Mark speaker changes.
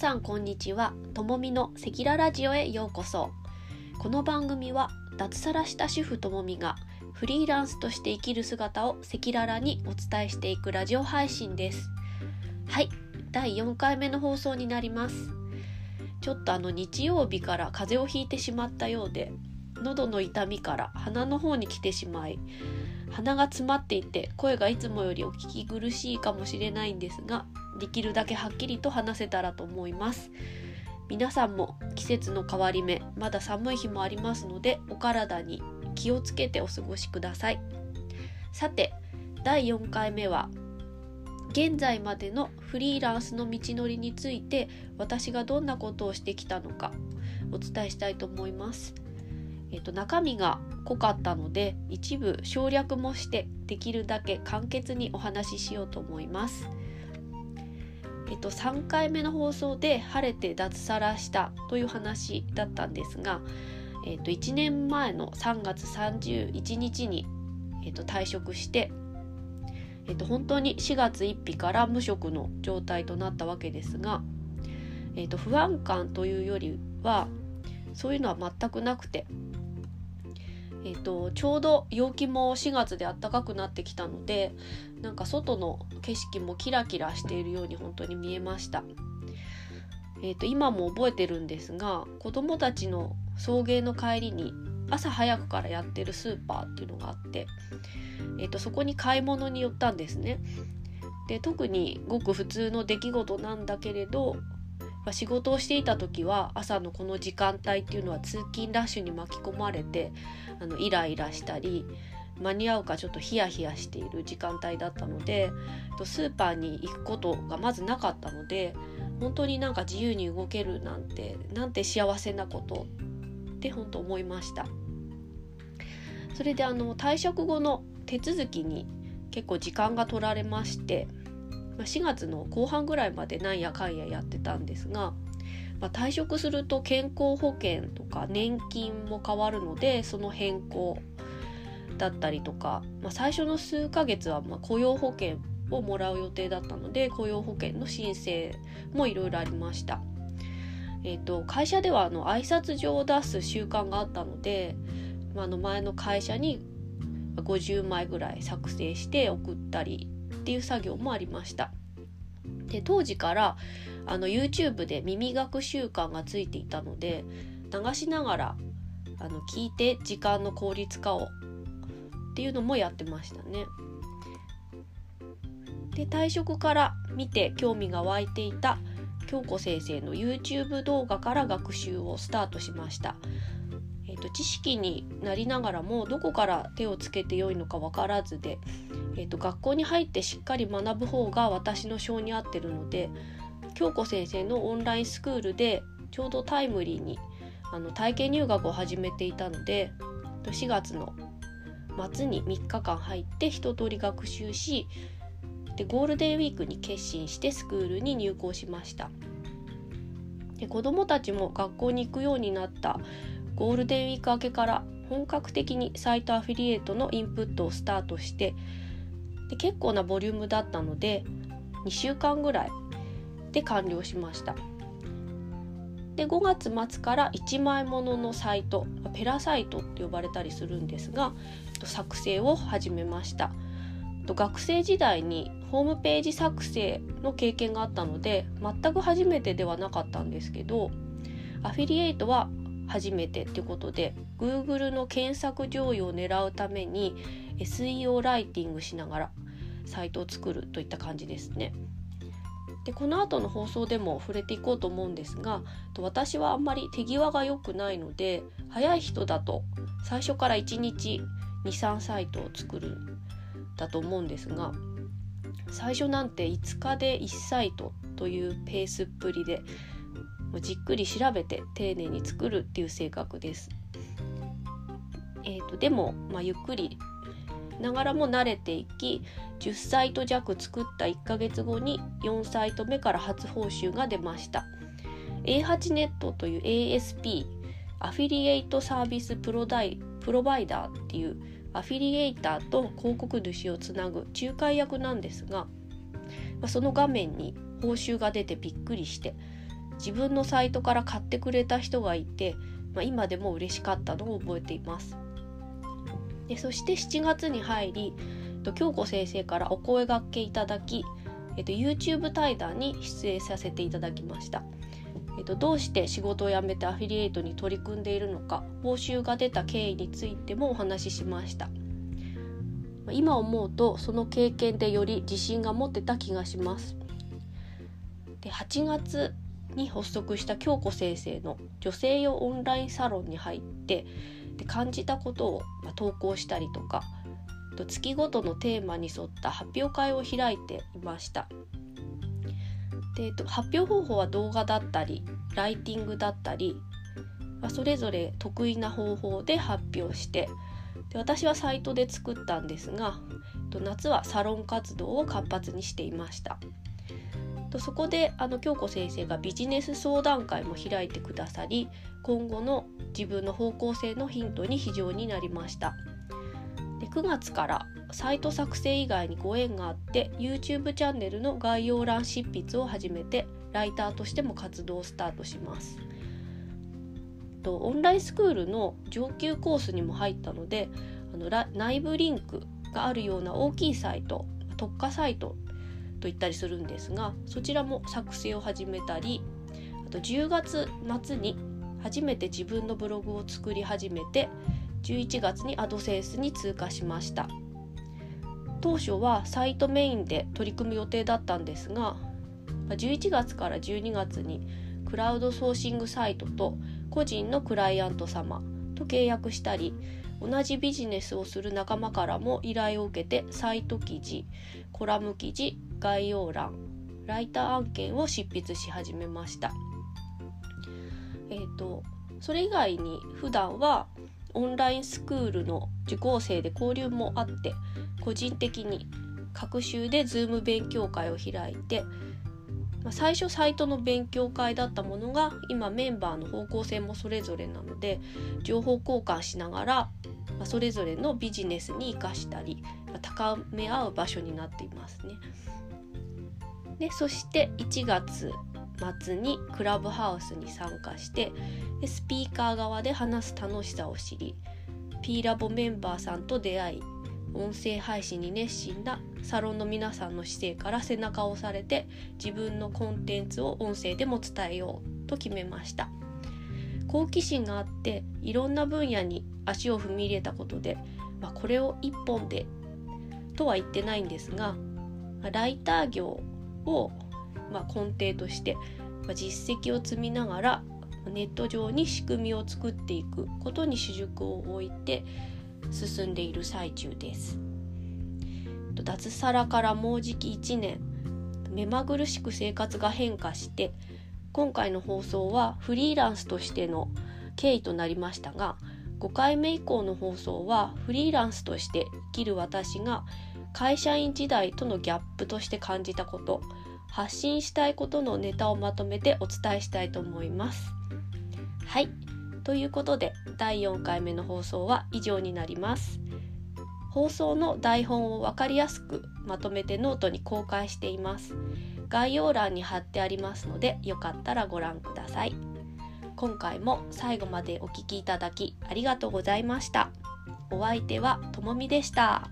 Speaker 1: さんこんにちは。ともみのセキララジオへようこそ。この番組は脱サラした主婦ともみがフリーランスとして生きる姿を赤裸々にお伝えしていくラジオ配信です。はい。第4回目の放送になります。ちょっとあの日曜日から風邪をひいてしまったようで喉の痛みから鼻の方に来てしまい鼻が詰まっていて声がいつもよりお聞き苦しいかもしれないんですができるだけはっきりと話せたらと思います。皆さんも季節の変わり目まだ寒い日もありますのでお体に気をつけてお過ごしください。さて第4回目は現在までのフリーランスの道のりについて私がどんなことをしてきたのかお伝えしたいと思います。えっと、中身が濃かったので一部省略もしてできるだけ簡潔にお話ししようと思います。えっと、3回目の放送で晴れて脱サラしたという話だったんですが、えっと、1年前の3月31日に、えっと、退職して、えっと、本当に4月1日から無職の状態となったわけですが、えっと、不安感というよりはそういうのは全くなくてえーと、ちょうど陽気も4月で暖かくなってきたのでなんか外の景色もキラキラしているように本当に見えました、えーと、今も覚えてるんですが子供たちの送迎の帰りに朝早くからやってるスーパーっていうのがあって、えーとそこに買い物に寄ったんですね。で特にごく普通の出来事なんだけれどまあ、仕事をしていた時は朝のこの時間帯っていうのは通勤ラッシュに巻き込まれてあのイライラしたり間に合うかちょっとヒヤヒヤしている時間帯だったのでスーパーに行くことがまずなかったので本当になんか自由に動けるなんてなんて幸せなことって本当思いました。それであの退職後の手続きに結構時間が取られましてまあ、4月の後半ぐらいまでなんやかんややってたんですが、まあ、退職すると健康保険とか年金も変わるのでその変更だったりとか、まあ、最初の数ヶ月はま雇用保険をもらう予定だったので雇用保険の申請もいろいろありました。えーと、会社ではあの挨拶状を出す習慣があったので、まあ、の前の会社に50枚ぐらい作成して送ったりっていう作業もありました。で当時からあの YouTube で耳学習慣がついていたので流しながらあの聞いて時間の効率化をっていうのもやってましたね。で退職から見て興味が湧いていた京子先生の YouTube 動画から学習をスタートしました。えーと、知識になりながらもどこから手をつけてよいのか分からずでえーと、学校に入ってしっかり学ぶ方が私の性に合ってるので京子先生のオンラインスクールでちょうどタイムリーにあの体験入学を始めていたので4月の末に3日間入って一通り学習しでゴールデンウィークに決心してスクールに入校しました。で子どもたちも学校に行くようになったゴールデンウィーク明けから本格的にサイトアフィリエイトのインプットをスタートしてで結構なボリュームだったので2週間ぐらいで完了しました。で5月末から1枚もののサイトペラサイトって呼ばれたりするんですが作成を始めました。学生時代にホームページ作成の経験があったので全く初めてではなかったんですけどアフィリエイトは初めてっていうことで Google の検索上位を狙うために SEO ライティングしながらサイトを作るといった感じですね。でこの後の放送でも触れていこうと思うんですが私はあんまり手際が良くないので早い人だと最初から1日23サイトを作るだと思うんですが最初なんて5日で1サイトというペースっぷりでじっくり調べて丁寧に作るっていう性格です。えーと、でも、まあ、ゆっくりながらも慣れていき10サイト弱作った1ヶ月後に4サイト目から初報酬が出ました。A8 ネットという ASP アフィリエイトサービスプロダイプロバイダーっていうアフィリエイターと広告主をつなぐ仲介役なんですが、ま、その画面に報酬が出てびっくりして自分のサイトから買ってくれた人がいて、まあ、今でも嬉しかったのを覚えています。でそして7月に入りと京子先生からお声がけいただき、えっと、YouTube 対談に出演させていただきました。えっと、どうして仕事を辞めてアフィリエイトに取り組んでいるのか報酬が出た経緯についてもお話ししました。今思うとその経験でより自信が持ってた気がします。で8月に発足した京子先生の女性用オンラインサロンに入ってで感じたことを、投稿したりとかと月ごとのテーマに沿った発表会を開いていました。で、えっと、発表方法は動画だったりライティングだったり、まあ、それぞれ得意な方法で発表してで私はサイトで作ったんですがえっと夏はサロン活動を活発にしていました。とそこであの京子先生がビジネス相談会も開いてくださり今後の自分の方向性のヒントに非常になりました。9月からサイト作成以外にご縁があって YouTube チャンネルの概要欄執筆を始めてライターとしても活動をスタートします。とオンラインスクールの上級コースにも入ったのであの内部リンクがあるような大きいサイト特化サイトと言ったりするんですがそちらも作成を始めたりあと10月末に初めて自分のブログを作り始めて11月にアドセンスに通過しました。当初はサイトメインで取り組む予定だったんですが11月から12月にクラウドソーシングサイトと個人のクライアント様と契約したり同じビジネスをする仲間からも依頼を受けてサイト記事コラム記事概要欄ライター案件を執筆し始めました。えっ、ー、とそれ以外に普段はオンラインスクールの受講生で交流もあって個人的に各週で Zoom 勉強会を開いてま、最初サイトの勉強会だったものが今メンバーの方向性もそれぞれなので情報交換しながら、ま、それぞれのビジネスに生かしたり、ま、高め合う場所になっていますね。でそして1月末にクラブハウスに参加してでスピーカー側で話す楽しさを知り P ラボメンバーさんと出会い音声配信に熱心なサロンの皆さんの姿勢から背中を押されて自分のコンテンツを音声でも伝えようと決めました。好奇心があっていろんな分野に足を踏み入れたことで、まあ、これを一本でとは言ってないんですがライター業を、まあ、根底として、まあ、実績を積みながらネット上に仕組みを作っていくことに主軸を置いて進んでいる最中です。脱サラからもうじき1年目まぐるしく生活が変化して今回の放送はフリーランスとしての経緯となりましたが5回目以降の放送はフリーランスとして生きる私が会社員時代とのギャップとして感じたこと発信したいことのネタをまとめてお伝えしたいと思います。はいということで第4回目の放送は以上になります。放送の台本を分かりやすくまとめてノートに公開しています。概要欄に貼ってありますのでよかったらご覧ください。今回も最後までお聴きいただきありがとうございました。お相手はともみでした。